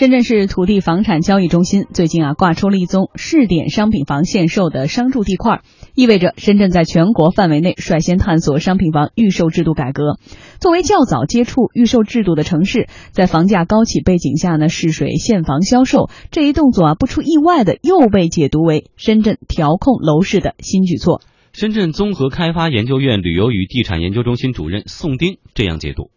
深圳市土地房产交易中心最近啊挂出了一宗试点商品房限售的商住地块，意味着深圳在全国范围内率先探索商品房预售制度改革。作为较早接触预售制度的城市，在房价高企背景下呢试水现房销售这一动作啊，不出意外的又被解读为深圳调控楼市的新举措。深圳综合开发研究院旅游与地产研究中心主任宋丁这样解读。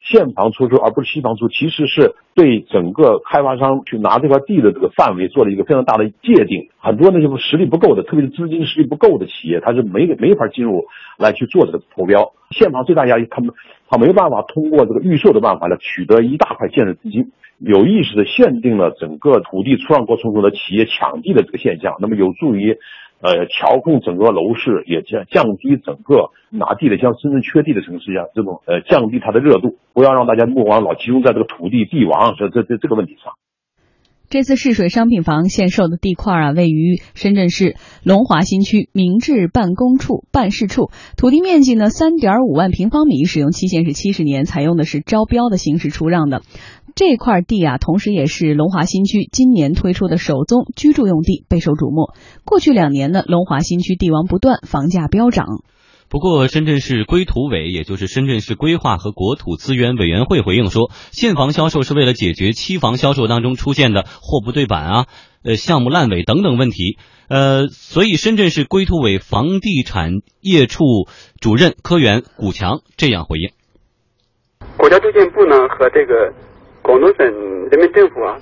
现房出售而不是新房出，其实是对整个开发商去拿这块地的这个范围做了一个非常大的界定。很多那些实力不够的，特别是资金实力不够的企业，他是没没法进入来去做这个投标。现房最大压力，他们他没办法通过这个预售的办法来取得一大块建设资金，有意识的限定了整个土地出让过程中的企业抢地的这个现象，那么有助于。呃，调控整个楼市，也降降低整个拿地的像深圳缺地的城市一样，这种呃降低它的热度，不要让大家目光老集中在这个土地地王这这这这个问题上。这次试水商品房限售的地块啊，位于深圳市龙华新区明治办公处办事处，土地面积呢三点五万平方米，使用期限是七十年，采用的是招标的形式出让的。这块地啊，同时也是龙华新区今年推出的首宗居住用地，备受瞩目。过去两年呢，龙华新区地王不断，房价飙涨。不过，深圳市规土委，也就是深圳市规划和国土资源委员会回应说，现房销售是为了解决期房销售当中出现的货不对板啊、呃项目烂尾等等问题。呃，所以深圳市规土委房地产业处主任科员古强这样回应：国家住建部呢和这个。广东省人民政府啊，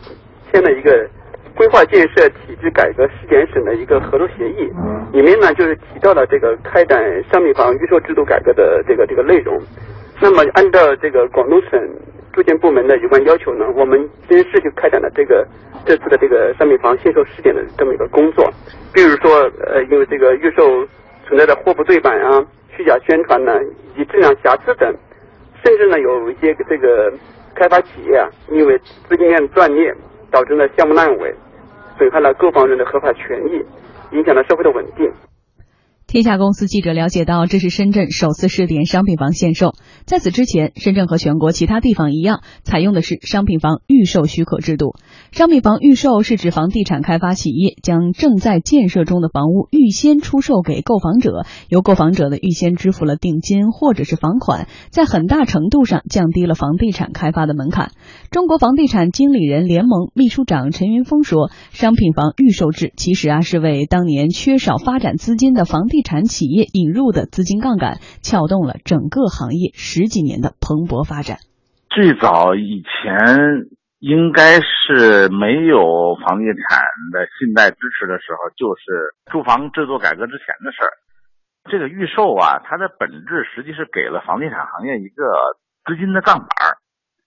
签了一个规划建设体制改革试点省的一个合作协议，里面呢就是提到了这个开展商品房预售制度改革的这个这个内容。那么按照这个广东省住建部门的有关要求呢，我们先是就开展了这个这次的这个商品房限售试点的这么一个工作。比如说，呃，因为这个预售存在的货不对版啊、虚假宣传呢，以及质量瑕疵等，甚至呢有一些这个。开发企业啊，因为资金链断裂，导致了项目烂尾，损害了购房人的合法权益，影响了社会的稳定。天下公司记者了解到，这是深圳首次试点商品房限售。在此之前，深圳和全国其他地方一样，采用的是商品房预售许可制度。商品房预售是指房地产开发企业将正在建设中的房屋预先出售给购房者，由购房者呢预先支付了定金或者是房款，在很大程度上降低了房地产开发的门槛。中国房地产经理人联盟秘书长陈云峰说：“商品房预售制其实啊是为当年缺少发展资金的房地地产企业引入的资金杠杆，撬动了整个行业十几年的蓬勃发展。最早以前。”应该是没有房地产的信贷支持的时候，就是住房制度改革之前的事儿。这个预售啊，它的本质实际是给了房地产行业一个资金的杠杆。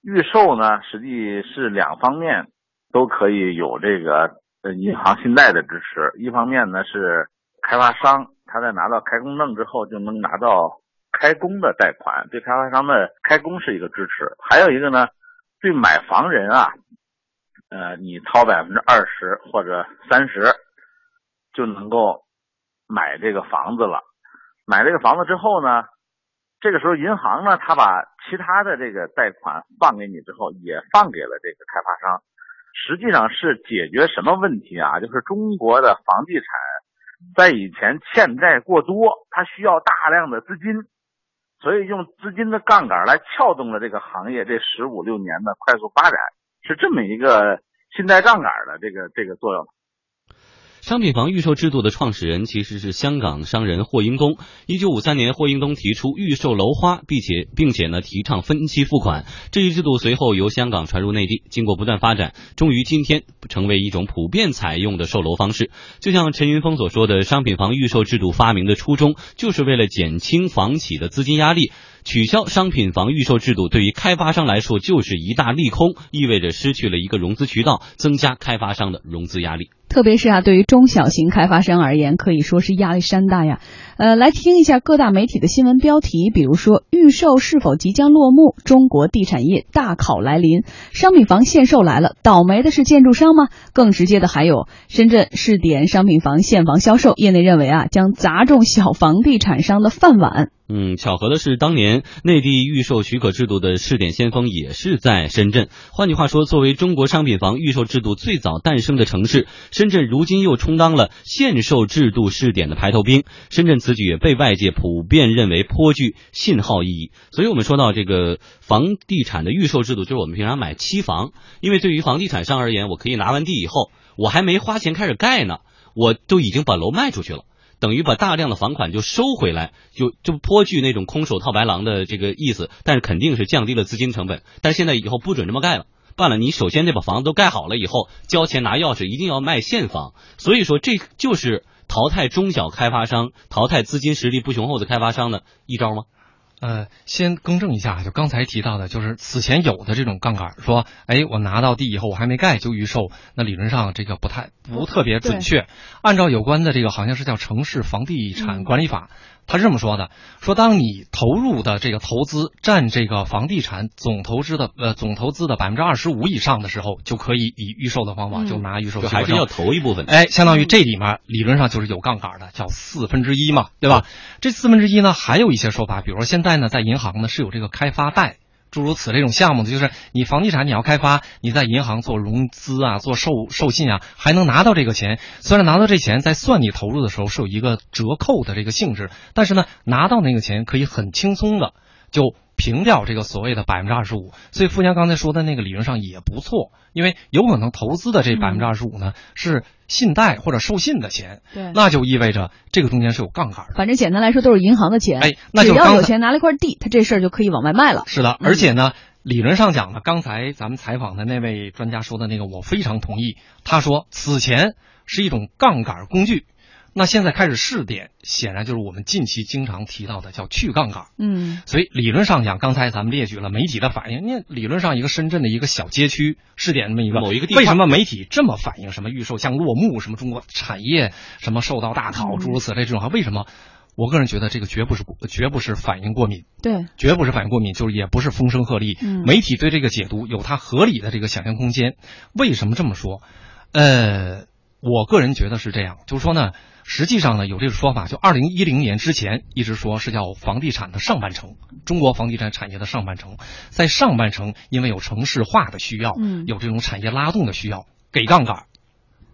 预售呢，实际是两方面都可以有这个银行信贷的支持。一方面呢是开发商他在拿到开工证之后就能拿到开工的贷款，对开发商的开工是一个支持。还有一个呢。对买房人啊，呃，你掏百分之二十或者三十，就能够买这个房子了。买这个房子之后呢，这个时候银行呢，他把其他的这个贷款放给你之后，也放给了这个开发商。实际上是解决什么问题啊？就是中国的房地产在以前欠债过多，它需要大量的资金。所以用资金的杠杆来撬动了这个行业这十五六年的快速发展，是这么一个信贷杠杆的这个这个作用。商品房预售制度的创始人其实是香港商人霍英东。一九五三年，霍英东提出预售楼花，并且并且呢提倡分期付款。这一制度随后由香港传入内地，经过不断发展，终于今天成为一种普遍采用的售楼方式。就像陈云峰所说的，商品房预售制度发明的初衷就是为了减轻房企的资金压力。取消商品房预售制度对于开发商来说就是一大利空，意味着失去了一个融资渠道，增加开发商的融资压力。特别是啊，对于中小型开发商而言，可以说是压力山大呀。呃，来听一下各大媒体的新闻标题，比如说预售是否即将落幕？中国地产业大考来临，商品房限售来了，倒霉的是建筑商吗？更直接的还有深圳试点商品房现房销售，业内认为啊，将砸中小房地产商的饭碗。嗯，巧合的是，当年内地预售许可制度的试点先锋也是在深圳。换句话说，作为中国商品房预售制度最早诞生的城市，深圳如今又充当了限售制度试点的排头兵。深圳此举也被外界普遍认为颇具信号意义。所以我们说到这个房地产的预售制度，就是我们平常买期房，因为对于房地产商而言，我可以拿完地以后，我还没花钱开始盖呢，我都已经把楼卖出去了。等于把大量的房款就收回来，就就颇具那种空手套白狼的这个意思，但是肯定是降低了资金成本。但现在以后不准这么盖了，办了你首先得把房子都盖好了以后，交钱拿钥匙，一定要卖现房。所以说这就是淘汰中小开发商、淘汰资金实力不雄厚的开发商的一招吗？呃，先更正一下，就刚才提到的，就是此前有的这种杠杆，说，哎，我拿到地以后我还没盖就预售，那理论上这个不太不特别准确。按照有关的这个好像是叫《城市房地产管理法》。他是这么说的：说当你投入的这个投资占这个房地产总投资的呃总投资的百分之二十五以上的时候，就可以以预售的方法就拿预售。还是要投一部分。哎，相当于这里面理论上就是有杠杆的，叫四分之一嘛，对吧？这四分之一呢，还有一些说法，比如说现在呢，在银行呢是有这个开发贷。诸如此这种项目的，就是你房地产你要开发，你在银行做融资啊，做授授信啊，还能拿到这个钱。虽然拿到这钱在算你投入的时候是有一个折扣的这个性质，但是呢，拿到那个钱可以很轻松的就。平掉这个所谓的百分之二十五，所以富强刚才说的那个理论上也不错，因为有可能投资的这百分之二十五呢是信贷或者授信的钱，对，那就意味着这个中间是有杠杆的。反正简单来说都是银行的钱，哎，那就只要有钱拿了一块地，他这事儿就可以往外卖了。是的，而且呢，理论上讲呢，刚才咱们采访的那位专家说的那个，我非常同意。他说此前是一种杠杆工具。那现在开始试点，显然就是我们近期经常提到的叫去杠杆。嗯，所以理论上讲，刚才咱们列举了媒体的反应。那理论上一个深圳的一个小街区试点那么一个某一个地方，为什么媒体这么反应？什么预售像落幕，什么中国产业什么受到大考，诸如此类这种话，为什么？我个人觉得这个绝不是绝不是反应过敏，对，绝不是反应过敏，就是也不是风声鹤唳。嗯，媒体对这个解读有它合理的这个想象空间。为什么这么说？呃，我个人觉得是这样，就是说呢。实际上呢，有这个说法，就二零一零年之前一直说是叫房地产的上半程，中国房地产产业的上半程，在上半程因为有城市化的需要，嗯，有这种产业拉动的需要，给杠杆，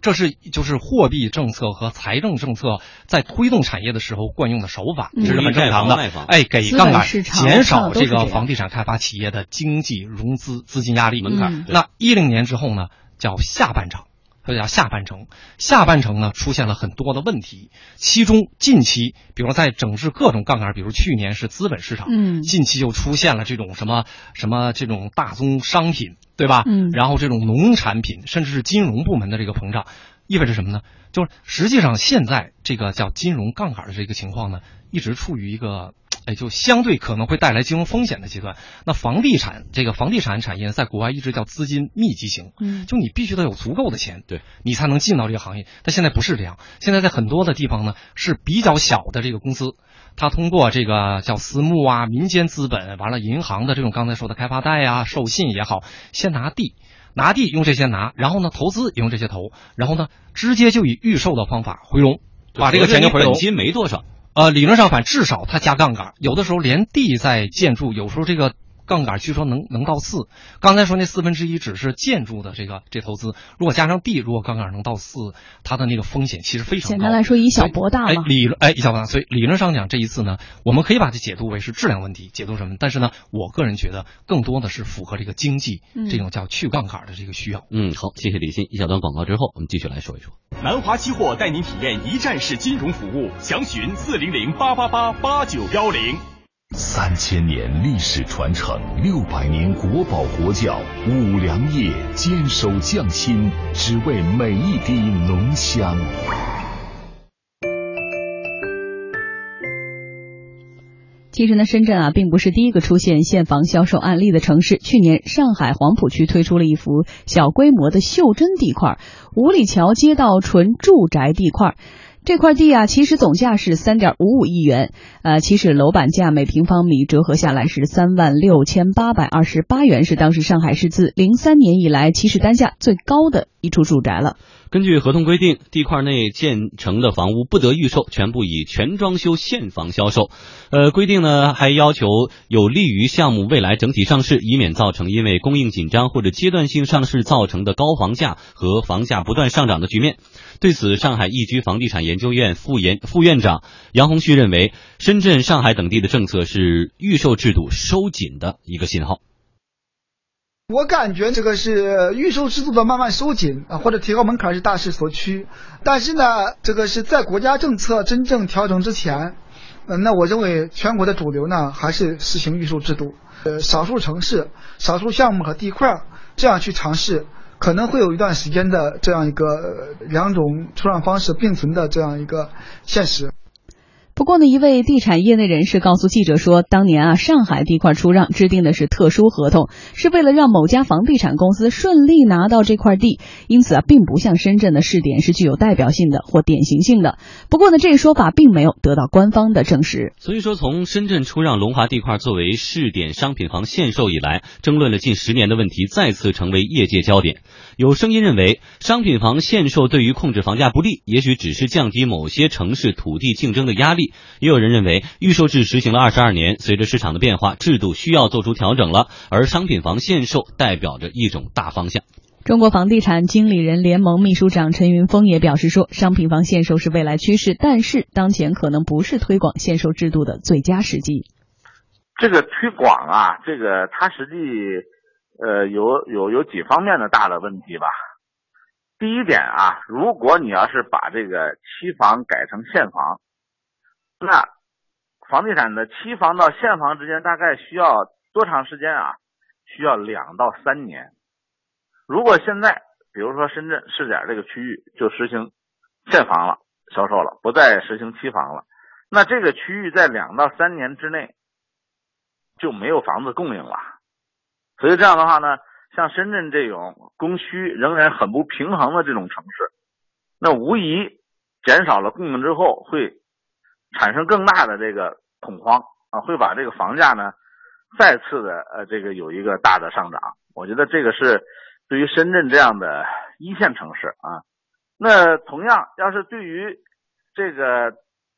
这是就是货币政策和财政政策在推动产业的时候惯用的手法，这是很正常的。哎，给杠杆，减少这个房地产开发企业的经济融资资金压力门槛。那一零年之后呢，叫下半场。这叫下半程，下半程呢出现了很多的问题，其中近期，比如在整治各种杠杆，比如去年是资本市场，嗯，近期又出现了这种什么什么这种大宗商品，对吧？嗯，然后这种农产品，甚至是金融部门的这个膨胀，意味着什么呢？就是实际上现在这个叫金融杠杆的这个情况呢，一直处于一个。哎，就相对可能会带来金融风险的阶段。那房地产这个房地产产业在国外一直叫资金密集型，嗯，就你必须得有足够的钱，对你才能进到这个行业。但现在不是这样，现在在很多的地方呢是比较小的这个公司，它通过这个叫私募啊、民间资本，完了银行的这种刚才说的开发贷啊、授信也好，先拿地，拿地用这些拿，然后呢投资也用这些投，然后呢直接就以预售的方法回笼，把这个钱就回笼。本金没多少。呃，理论上反至少它加杠杆，有的时候连地在建筑，有时候这个杠杆据说能能到四。刚才说那四分之一只是建筑的这个这投资，如果加上地，如果杠杆能到四，它的那个风险其实非常高。简单来说，以小博大嘛。哎，理论哎以小博大，所以理论上讲，这一次呢，我们可以把它解读为是质量问题，解读什么？但是呢，我个人觉得更多的是符合这个经济这种叫去杠杆的这个需要。嗯，好，谢谢李欣。一小段广告之后，我们继续来说一说。南华期货带您体验一站式金融服务，详询四零零八八八八九幺零。三千年历史传承，六百年国宝国窖，五粮液坚守匠心，只为每一滴浓香。其实呢，深圳啊，并不是第一个出现现房销售案例的城市。去年，上海黄浦区推出了一幅小规模的袖珍地块——五里桥街道纯住宅地块。这块地啊，其实总价是三点五五亿元，呃，其实楼板价每平方米折合下来是三万六千八百二十八元，是当时上海市自零三年以来起始单价最高的一处住宅了。根据合同规定，地块内建成的房屋不得预售，全部以全装修现房销售。呃，规定呢还要求有利于项目未来整体上市，以免造成因为供应紧张或者阶段性上市造成的高房价和房价不断上涨的局面。对此，上海易居房地产研究院副研副院长杨红旭认为，深圳、上海等地的政策是预售制度收紧的一个信号。我感觉这个是预售制度的慢慢收紧啊，或者提高门槛是大势所趋。但是呢，这个是在国家政策真正调整之前，那我认为全国的主流呢还是实行预售制度。呃，少数城市、少数项目和地块这样去尝试，可能会有一段时间的这样一个两种出让方式并存的这样一个现实。不过呢，一位地产业内人士告诉记者说，当年啊，上海地块出让制定的是特殊合同，是为了让某家房地产公司顺利拿到这块地，因此啊，并不像深圳的试点是具有代表性的或典型性的。不过呢，这一说法并没有得到官方的证实。所以说，从深圳出让龙华地块作为试点商品房限售以来，争论了近十年的问题再次成为业界焦点。有声音认为，商品房限售对于控制房价不利，也许只是降低某些城市土地竞争的压力。也有人认为，预售制实行了二十二年，随着市场的变化，制度需要做出调整了。而商品房限售代表着一种大方向。中国房地产经理人联盟秘书长陈云峰也表示说，商品房限售是未来趋势，但是当前可能不是推广限售制度的最佳时机。这个推广啊，这个它实际呃有有有几方面的大的问题吧。第一点啊，如果你要是把这个期房改成现房，那房地产的期房到现房之间大概需要多长时间啊？需要两到三年。如果现在，比如说深圳试点这个区域就实行现房了，销售了，不再实行期房了，那这个区域在两到三年之内就没有房子供应了。所以这样的话呢，像深圳这种供需仍然很不平衡的这种城市，那无疑减少了供应之后会。产生更大的这个恐慌啊，会把这个房价呢再次的呃这个有一个大的上涨。我觉得这个是对于深圳这样的一线城市啊，那同样要是对于这个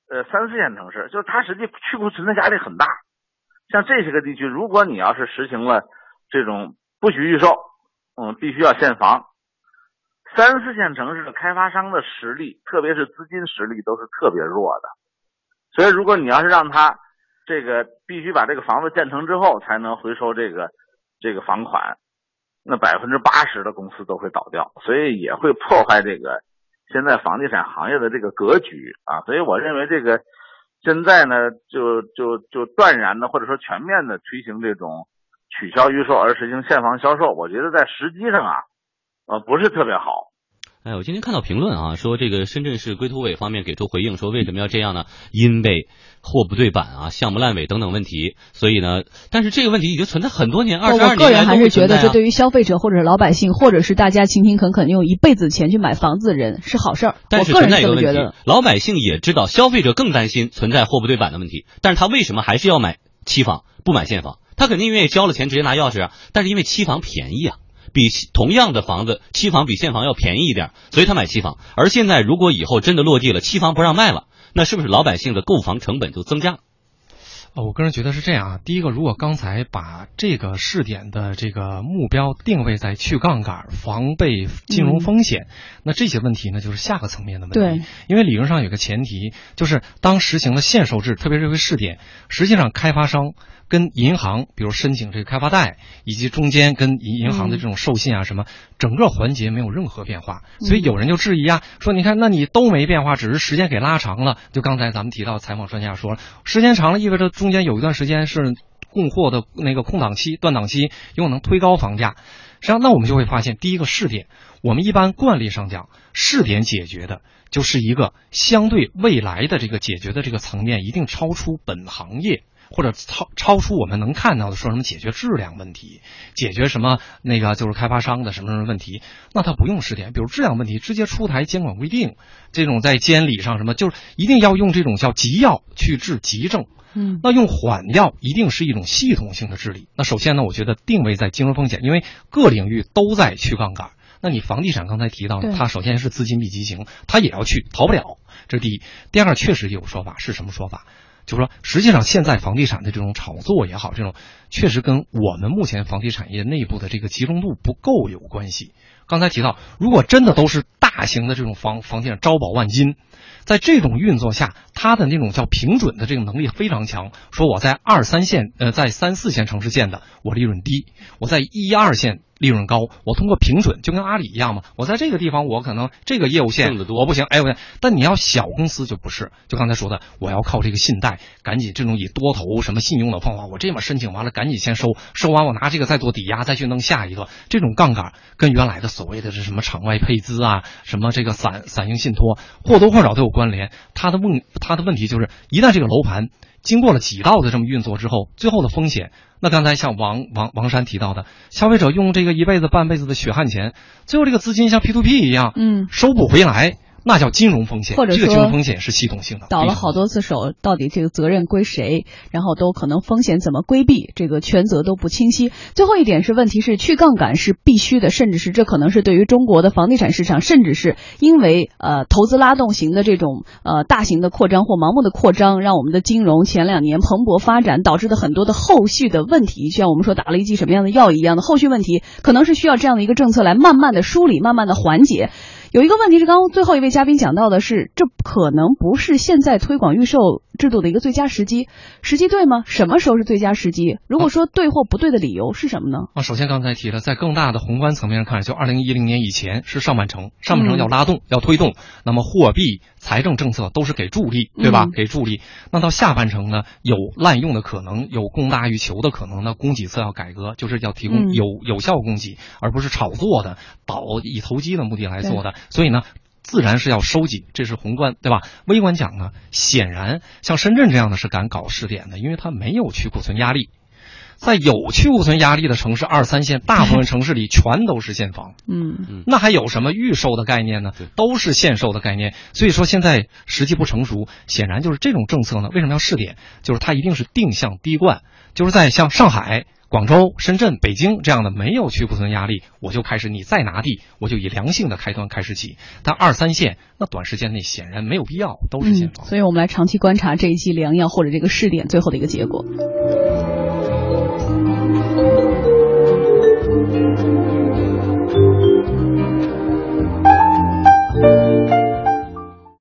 呃三四线城市，就是它实际去库存的压力很大。像这些个地区，如果你要是实行了这种不许预售，嗯，必须要现房，三四线城市的开发商的实力，特别是资金实力都是特别弱的。所以，如果你要是让他这个必须把这个房子建成之后才能回收这个这个房款，那百分之八十的公司都会倒掉，所以也会破坏这个现在房地产行业的这个格局啊。所以我认为这个现在呢，就就就断然的或者说全面的推行这种取消预售而实行现房销售，我觉得在时机上啊，呃，不是特别好。哎，我今天看到评论啊，说这个深圳市规土委方面给出回应，说为什么要这样呢？因为货不对版啊，项目烂尾等等问题，所以呢，但是这个问题已经存在很多年，二十二年。我个人还是觉得，这对于消费者或者是老百姓，或者是大家勤勤恳恳用一辈子钱去买房子的人是好事儿。但是存在一个问题，得。老百姓也知道，消费者更担心存在货不对版的问题，但是他为什么还是要买期房不买现房？他肯定愿意交了钱直接拿钥匙啊，但是因为期房便宜啊。比同样的房子，期房比现房要便宜一点，所以他买期房。而现在，如果以后真的落地了，期房不让卖了，那是不是老百姓的购房成本就增加了？哦，我个人觉得是这样啊。第一个，如果刚才把这个试点的这个目标定位在去杠杆、防备金融风险，那这些问题呢，就是下个层面的问题。对，因为理论上有个前提，就是当实行了限售制，特别这个试点，实际上开发商。跟银行，比如申请这个开发贷，以及中间跟银银行的这种授信啊什么，整个环节没有任何变化，所以有人就质疑啊，说你看，那你都没变化，只是时间给拉长了。就刚才咱们提到采访专家说了，时间长了意味着中间有一段时间是供货的那个空档期、断档期，有可能推高房价。实际上，那我们就会发现，第一个试点，我们一般惯例上讲，试点解决的就是一个相对未来的这个解决的这个层面，一定超出本行业。或者超超出我们能看到的，说什么解决质量问题，解决什么那个就是开发商的什么什么问题，那它不用试点，比如质量问题，直接出台监管规定，这种在监理上什么，就是一定要用这种叫急药去治急症。嗯，那用缓药一定是一种系统性的治理。那首先呢，我觉得定位在金融风险，因为各领域都在去杠杆。那你房地产刚才提到了，它首先是资金密集型，它也要去，逃不了。这是第一。第二，确实有说法，是什么说法？就是说，实际上现在房地产的这种炒作也好，这种确实跟我们目前房地产业内部的这个集中度不够有关系。刚才提到，如果真的都是大型的这种房房地产招宝万金，在这种运作下，它的那种叫平准的这个能力非常强。说我在二三线，呃，在三四线城市建的，我利润低；我在一二线利润高。我通过平准，就跟阿里一样嘛。我在这个地方，我可能这个业务线我不行，哎，我但你要小公司就不是，就刚才说的，我要靠这个信贷，赶紧这种以多头什么信用的方法，我这么申请完了，赶紧先收，收完我拿这个再做抵押，再去弄下一个，这种杠杆跟原来的所谓的是什么场外配资啊，什么这个散散型信托，或多或少都有关联。它的问它的问题就是，一旦这个楼盘经过了几道的这么运作之后，最后的风险，那刚才像王王王山提到的，消费者用这个一辈子半辈子的血汗钱，最后这个资金像 P to P 一样，嗯，收不回来，那叫金融风险。或者这个金说融风险是系统性的，倒了好多次手，到底这个责任归谁？然后都可能风险怎么规避，这个权责都不清晰。最后一点是，问题是去杠杆是必须的，甚至是这可能是对于中国的房地产市场，甚至是因为呃投资拉动型的这种呃大型的扩张或盲目的扩张，让我们的金融前两年蓬勃发展导致的很多的后续的问题，就像我们说打了一剂什么样的药一样的后续问题，可能是需要这样的一个政策来慢慢的梳理，慢慢的缓解。有一个问题是，刚刚最后一位嘉宾讲到的是，这可能不是现在推广预售制度的一个最佳时机，时机对吗？什么时候是最佳时机？如果说对或不对的理由是什么呢？啊，首先刚才提了，在更大的宏观层面上看，就二零一零年以前是上半程，上半程要拉动、要推动，那么货币、财政政策都是给助力，对吧？嗯给助力。那到下半程呢，有滥用的可能，有供大于求的可能，那供给侧要改革，就是要提供嗯有、有效供给，而不是炒作的、倒以投机的目的来做的。所以呢。自然是要收紧，这是宏观，对吧？微观讲呢，显然像深圳这样的是敢搞试点的，因为它没有去库存压力。在有去库存压力的城市，二三线大部分城市里全都是现房，嗯那还有什么预售的概念呢？都是限售的概念。所以说现在时机不成熟，显然就是这种政策呢，为什么要试点？就是它一定是定向滴灌，就是在像上海。广州、深圳、北京这样的没有去库存压力，我就开始你再拿地，我就以良性的开端开始起。但二三线那短时间内显然没有必要，都是现嗯，房。所以我们来长期观察这一剂良药或者这个试点最后的一个结果。